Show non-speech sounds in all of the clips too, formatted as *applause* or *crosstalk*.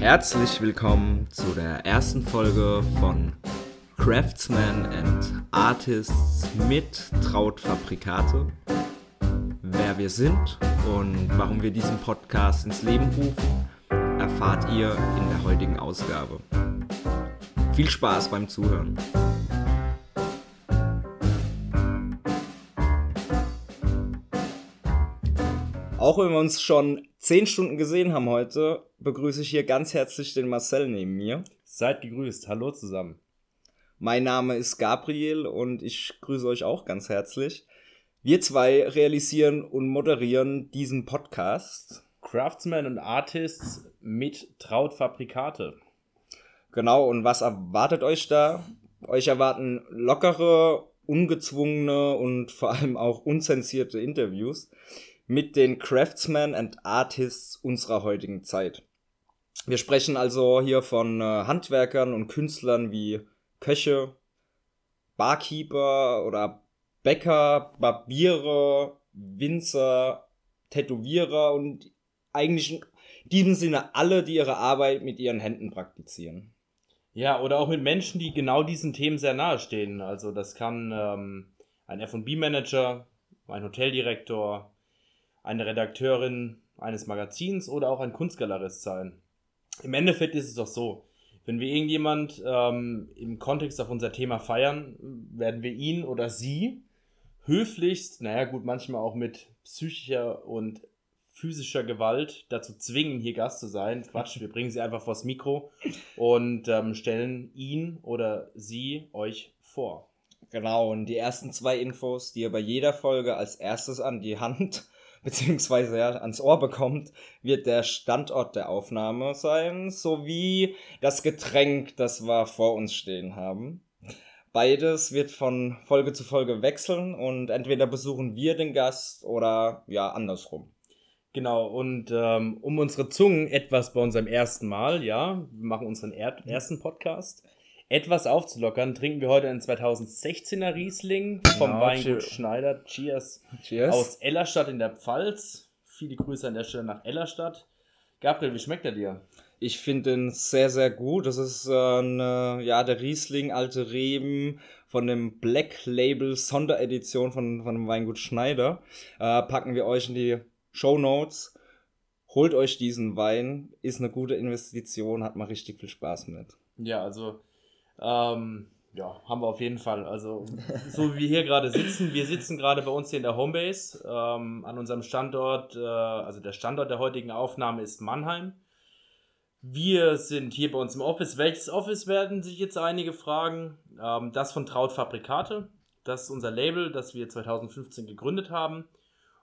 Herzlich willkommen zu der ersten Folge von Craftsman and Artists mit Trautfabrikate. Wer wir sind und warum wir diesen Podcast ins Leben rufen, erfahrt ihr in der heutigen Ausgabe. Viel Spaß beim Zuhören. Auch wenn wir uns schon zehn Stunden gesehen haben heute, begrüße ich hier ganz herzlich den Marcel neben mir. Seid gegrüßt. Hallo zusammen. Mein Name ist Gabriel und ich grüße euch auch ganz herzlich. Wir zwei realisieren und moderieren diesen Podcast. Craftsmen und Artists mit Trautfabrikate. Genau, und was erwartet euch da? Euch erwarten lockere, ungezwungene und vor allem auch unzensierte Interviews mit den Craftsmen and Artists unserer heutigen Zeit. Wir sprechen also hier von äh, Handwerkern und Künstlern wie Köche, Barkeeper oder Bäcker, Barbiere, Winzer, Tätowierer und eigentlich in diesem Sinne alle, die ihre Arbeit mit ihren Händen praktizieren. Ja, oder auch mit Menschen, die genau diesen Themen sehr nahe stehen. Also das kann ähm, ein FB-Manager, ein Hoteldirektor, eine Redakteurin eines Magazins oder auch ein Kunstgalerist sein. Im Endeffekt ist es doch so, wenn wir irgendjemand ähm, im Kontext auf unser Thema feiern, werden wir ihn oder sie höflichst, naja gut, manchmal auch mit psychischer und physischer Gewalt dazu zwingen, hier Gast zu sein. Quatsch, wir bringen sie einfach vors Mikro und ähm, stellen ihn oder sie euch vor. Genau, und die ersten zwei Infos, die ihr bei jeder Folge als erstes an die Hand *laughs* beziehungsweise ja, ans Ohr bekommt, wird der Standort der Aufnahme sein, sowie das Getränk, das wir vor uns stehen haben. Beides wird von Folge zu Folge wechseln und entweder besuchen wir den Gast oder ja, andersrum. Genau, und ähm, um unsere Zungen etwas bei unserem ersten Mal, ja, wir machen unseren er ersten Podcast, etwas aufzulockern, trinken wir heute einen 2016er Riesling vom genau, Weingut Schneider. Cheers. Cheers. Aus Ellerstadt in der Pfalz. Viele Grüße an der Stelle nach Ellerstadt. Gabriel, wie schmeckt er dir? Ich finde ihn sehr, sehr gut. Das ist äh, eine, ja, der Riesling Alte Reben von dem Black Label Sonderedition von, von dem Weingut Schneider. Äh, packen wir euch in die Show Notes. Holt euch diesen Wein. Ist eine gute Investition. Hat mal richtig viel Spaß mit. Ja, also ähm, ja, haben wir auf jeden Fall. Also, so wie wir hier gerade sitzen, wir sitzen gerade bei uns hier in der Homebase ähm, an unserem Standort. Äh, also, der Standort der heutigen Aufnahme ist Mannheim. Wir sind hier bei uns im Office. Welches Office werden sich jetzt einige fragen? Ähm, das von Traut Fabrikate. Das ist unser Label, das wir 2015 gegründet haben.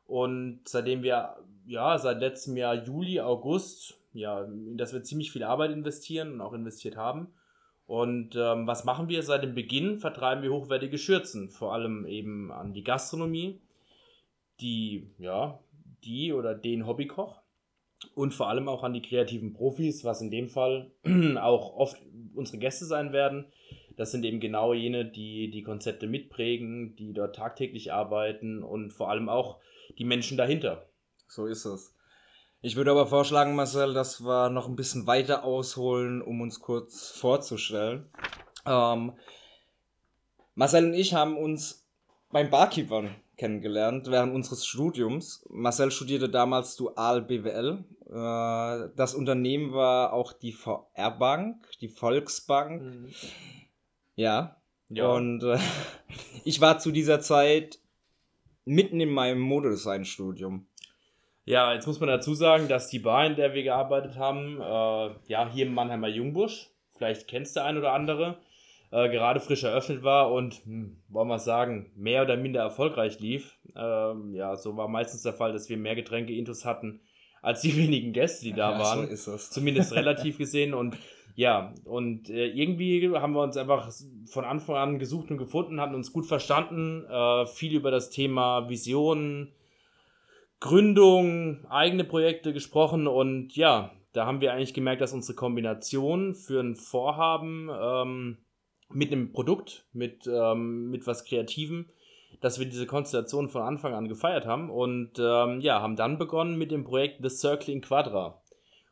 Und seitdem wir, ja, seit letztem Jahr Juli, August, ja, in das wir ziemlich viel Arbeit investieren und auch investiert haben, und ähm, was machen wir seit dem Beginn? Vertreiben wir hochwertige Schürzen, vor allem eben an die Gastronomie, die, ja, die oder den Hobbykoch und vor allem auch an die kreativen Profis, was in dem Fall *clears throat* auch oft unsere Gäste sein werden. Das sind eben genau jene, die die Konzepte mitprägen, die dort tagtäglich arbeiten und vor allem auch die Menschen dahinter. So ist es. Ich würde aber vorschlagen, Marcel, dass wir noch ein bisschen weiter ausholen, um uns kurz vorzustellen. Ähm, Marcel und ich haben uns beim Barkeepern kennengelernt während unseres Studiums. Marcel studierte damals dual BWL. Äh, das Unternehmen war auch die VR Bank, die Volksbank. Mhm. Ja. ja. Und äh, *laughs* ich war zu dieser Zeit mitten in meinem Modedesign-Studium. Ja, jetzt muss man dazu sagen, dass die Bar, in der wir gearbeitet haben, äh, ja, hier im Mannheimer Jungbusch, vielleicht kennst du ein oder andere, äh, gerade frisch eröffnet war und, hm, wollen wir sagen, mehr oder minder erfolgreich lief. Ähm, ja, so war meistens der Fall, dass wir mehr Getränke intus hatten als die *laughs* wenigen Gäste, die da ja, waren. So ist es. Zumindest *laughs* relativ gesehen und ja, und äh, irgendwie haben wir uns einfach von Anfang an gesucht und gefunden, hatten uns gut verstanden, äh, viel über das Thema Visionen, Gründung, eigene Projekte gesprochen und ja, da haben wir eigentlich gemerkt, dass unsere Kombination für ein Vorhaben ähm, mit einem Produkt, mit, ähm, mit was Kreativem, dass wir diese Konstellation von Anfang an gefeiert haben und ähm, ja, haben dann begonnen mit dem Projekt The Circling Quadra.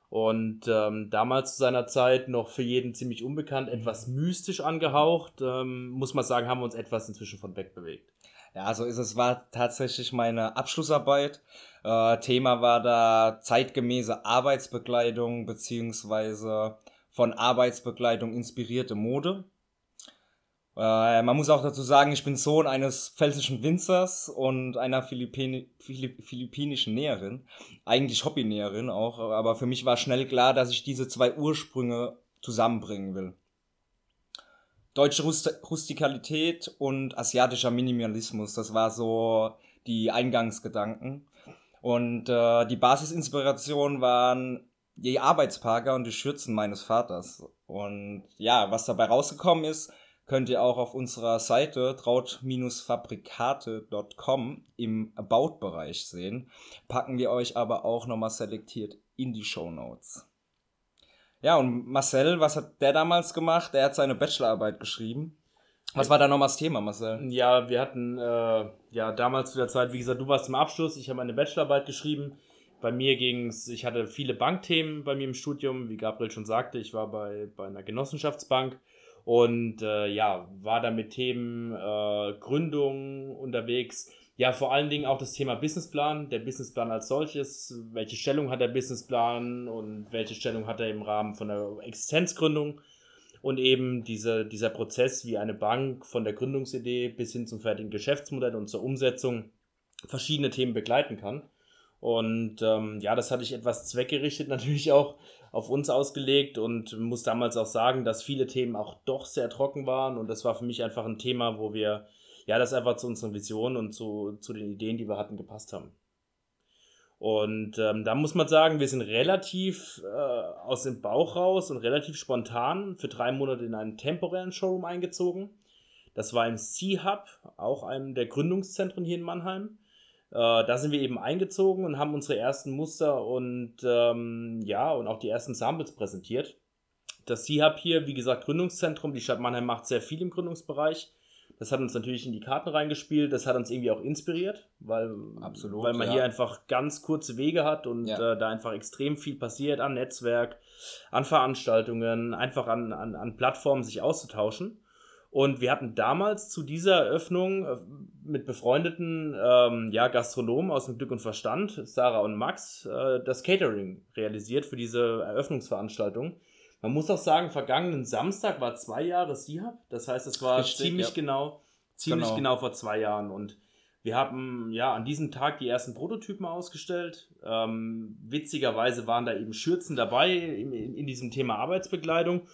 Und ähm, damals zu seiner Zeit noch für jeden ziemlich unbekannt, etwas mystisch angehaucht, ähm, muss man sagen, haben wir uns etwas inzwischen von weg bewegt. Ja, so ist es. War tatsächlich meine Abschlussarbeit. Äh, Thema war da zeitgemäße Arbeitsbekleidung beziehungsweise von Arbeitsbekleidung inspirierte Mode. Äh, man muss auch dazu sagen, ich bin Sohn eines pfälzischen Winzers und einer Philippini Philipp philippinischen Näherin. Eigentlich Hobbynäherin auch, aber für mich war schnell klar, dass ich diese zwei Ursprünge zusammenbringen will deutsche Rust Rustikalität und asiatischer Minimalismus. Das war so die Eingangsgedanken. Und äh, die Basisinspiration waren die Arbeitsparker und die Schürzen meines Vaters. Und ja, was dabei rausgekommen ist, könnt ihr auch auf unserer Seite traut-fabrikate.com im About-Bereich sehen. Packen wir euch aber auch nochmal selektiert in die Show Notes. Ja, und Marcel, was hat der damals gemacht? Er hat seine Bachelorarbeit geschrieben. Was war da nochmal das Thema, Marcel? Ja, wir hatten äh, ja damals zu der Zeit, wie gesagt, du warst im Abschluss, ich habe meine Bachelorarbeit geschrieben. Bei mir ging es, ich hatte viele Bankthemen bei mir im Studium, wie Gabriel schon sagte, ich war bei, bei einer Genossenschaftsbank und äh, ja, war da mit Themen äh, Gründung unterwegs, ja, vor allen Dingen auch das Thema Businessplan, der Businessplan als solches, welche Stellung hat der Businessplan und welche Stellung hat er im Rahmen von der Existenzgründung? Und eben diese, dieser Prozess, wie eine Bank von der Gründungsidee bis hin zum fertigen Geschäftsmodell und zur Umsetzung verschiedene Themen begleiten kann. Und ähm, ja, das hatte ich etwas zweckgerichtet *laughs* natürlich auch auf uns ausgelegt und muss damals auch sagen, dass viele Themen auch doch sehr trocken waren. Und das war für mich einfach ein Thema, wo wir ja, das einfach zu unseren Visionen und zu, zu den Ideen, die wir hatten, gepasst haben. Und ähm, da muss man sagen, wir sind relativ äh, aus dem Bauch raus und relativ spontan für drei Monate in einen temporären Showroom eingezogen. Das war im C-Hub, auch einem der Gründungszentren hier in Mannheim. Äh, da sind wir eben eingezogen und haben unsere ersten Muster und ähm, ja, und auch die ersten Samples präsentiert. Das C-Hub hier, wie gesagt, Gründungszentrum. Die Stadt Mannheim macht sehr viel im Gründungsbereich. Das hat uns natürlich in die Karten reingespielt, das hat uns irgendwie auch inspiriert, weil, Absolut, weil man ja. hier einfach ganz kurze Wege hat und ja. äh, da einfach extrem viel passiert an Netzwerk, an Veranstaltungen, einfach an, an, an Plattformen sich auszutauschen. Und wir hatten damals zu dieser Eröffnung äh, mit befreundeten ähm, ja, Gastronomen aus dem Glück und Verstand, Sarah und Max, äh, das Catering realisiert für diese Eröffnungsveranstaltung. Man muss auch sagen, vergangenen Samstag war zwei Jahre Sihab. Das heißt, es war Richtig, ziemlich ja. genau, ziemlich genau. genau vor zwei Jahren. Und wir haben ja an diesem Tag die ersten Prototypen ausgestellt. Ähm, witzigerweise waren da eben Schürzen dabei in, in, in diesem Thema Arbeitsbekleidung.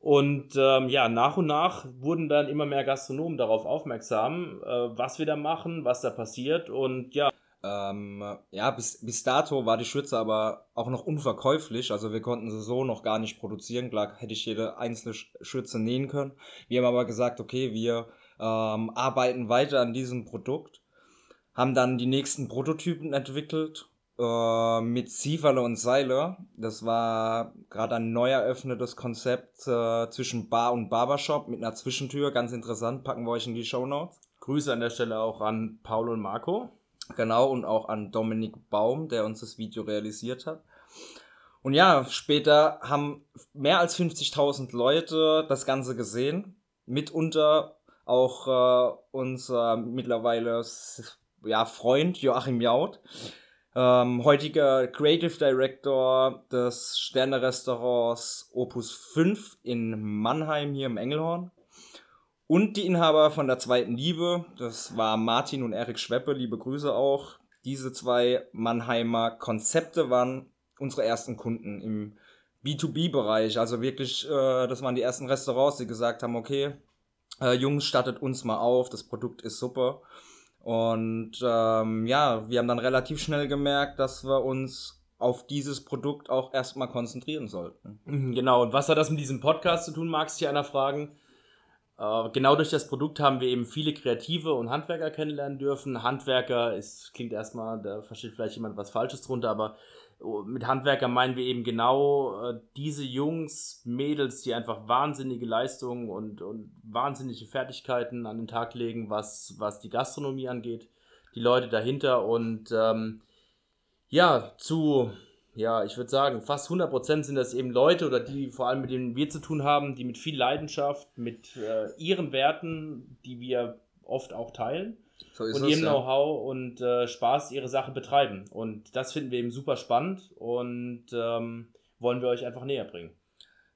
Und ähm, ja, nach und nach wurden dann immer mehr Gastronomen darauf aufmerksam, äh, was wir da machen, was da passiert. Und ja. Ähm, ja, bis, bis dato war die Schürze aber auch noch unverkäuflich. Also wir konnten sie so noch gar nicht produzieren. Klar hätte ich jede einzelne Schürze nähen können. Wir haben aber gesagt, okay, wir ähm, arbeiten weiter an diesem Produkt. Haben dann die nächsten Prototypen entwickelt äh, mit Sieferle und Seile. Das war gerade ein neu eröffnetes Konzept äh, zwischen Bar und Barbershop mit einer Zwischentür. Ganz interessant, packen wir euch in die Show Notes. Grüße an der Stelle auch an Paul und Marco. Genau, und auch an Dominik Baum, der uns das Video realisiert hat. Und ja, später haben mehr als 50.000 Leute das Ganze gesehen. Mitunter auch äh, unser mittlerweile ja, Freund Joachim Jaud, ähm, heutiger Creative Director des Sterne-Restaurants Opus 5 in Mannheim hier im Engelhorn. Und die Inhaber von der zweiten Liebe, das war Martin und Erik Schweppe, liebe Grüße auch. Diese zwei Mannheimer Konzepte waren unsere ersten Kunden im B2B-Bereich. Also wirklich, äh, das waren die ersten Restaurants, die gesagt haben, okay, äh, Jungs, startet uns mal auf, das Produkt ist super. Und ähm, ja, wir haben dann relativ schnell gemerkt, dass wir uns auf dieses Produkt auch erstmal konzentrieren sollten. Mhm, genau, und was hat das mit diesem Podcast zu tun, mag sich einer fragen? Äh, genau durch das Produkt haben wir eben viele Kreative und Handwerker kennenlernen dürfen. Handwerker ist, klingt erstmal, da versteht vielleicht jemand was Falsches drunter, aber oh, mit Handwerker meinen wir eben genau äh, diese Jungs, Mädels, die einfach wahnsinnige Leistungen und, und wahnsinnige Fertigkeiten an den Tag legen, was, was die Gastronomie angeht, die Leute dahinter und ähm, ja, zu ja, ich würde sagen, fast 100% sind das eben Leute oder die vor allem mit denen wir zu tun haben, die mit viel Leidenschaft, mit äh, ihren Werten, die wir oft auch teilen so und ihrem ja. Know-how und äh, Spaß ihre Sache betreiben. Und das finden wir eben super spannend und ähm, wollen wir euch einfach näher bringen.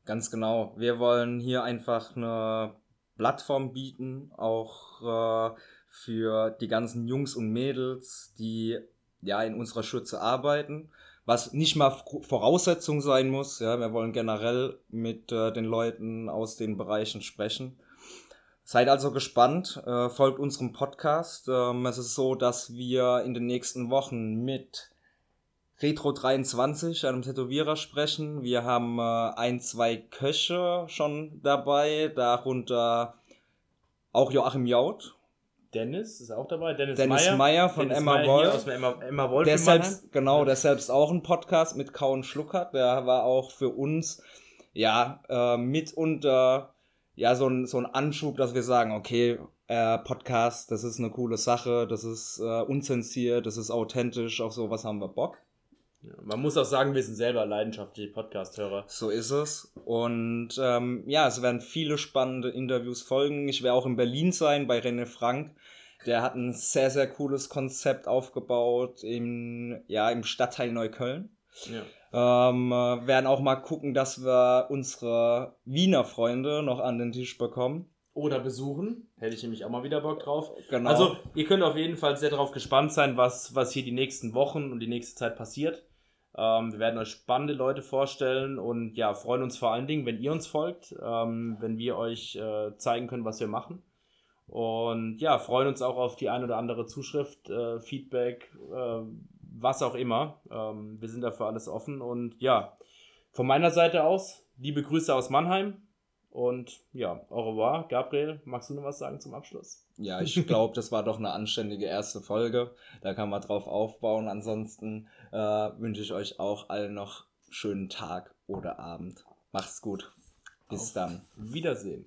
Ganz genau. Wir wollen hier einfach eine Plattform bieten, auch äh, für die ganzen Jungs und Mädels, die ja in unserer Schürze arbeiten was nicht mal Voraussetzung sein muss. Ja, wir wollen generell mit äh, den Leuten aus den Bereichen sprechen. Seid also gespannt, äh, folgt unserem Podcast. Ähm, es ist so, dass wir in den nächsten Wochen mit Retro 23, einem Tätowierer, sprechen. Wir haben äh, ein, zwei Köche schon dabei, darunter auch Joachim Jaut, Dennis ist auch dabei. Dennis, Dennis Meyer, Meyer von Dennis Emma Meyer Wolf. Aus Emma, Emma Wolf der selbst, genau, der selbst auch einen Podcast mit Kauen Schluck hat. Der war auch für uns ja äh, mitunter ja so ein, so ein Anschub, dass wir sagen, okay, äh, Podcast, das ist eine coole Sache, das ist äh, unzensiert, das ist authentisch, auf sowas haben wir Bock. Ja, man muss auch sagen, wir sind selber leidenschaftliche Podcast-Hörer. So ist es. Und ähm, ja, es werden viele spannende Interviews folgen. Ich werde auch in Berlin sein bei René Frank. Der hat ein sehr, sehr cooles Konzept aufgebaut im, ja, im Stadtteil Neukölln. Ja. Ähm, äh, werden auch mal gucken, dass wir unsere Wiener Freunde noch an den Tisch bekommen. Oder besuchen. Hätte ich nämlich auch mal wieder Bock drauf. Genau. Also, ihr könnt auf jeden Fall sehr darauf gespannt sein, was, was hier die nächsten Wochen und die nächste Zeit passiert. Ähm, wir werden euch spannende Leute vorstellen und ja, freuen uns vor allen Dingen, wenn ihr uns folgt, ähm, wenn wir euch äh, zeigen können, was wir machen. Und ja, freuen uns auch auf die ein oder andere Zuschrift, äh, Feedback, äh, was auch immer. Ähm, wir sind dafür alles offen und ja, von meiner Seite aus, liebe Grüße aus Mannheim. Und ja, au revoir. Gabriel, magst du noch was sagen zum Abschluss? Ja, *laughs* ich glaube, das war doch eine anständige erste Folge. Da kann man drauf aufbauen. Ansonsten äh, wünsche ich euch auch allen noch schönen Tag oder Abend. Macht's gut. Bis Auf dann. Wiedersehen.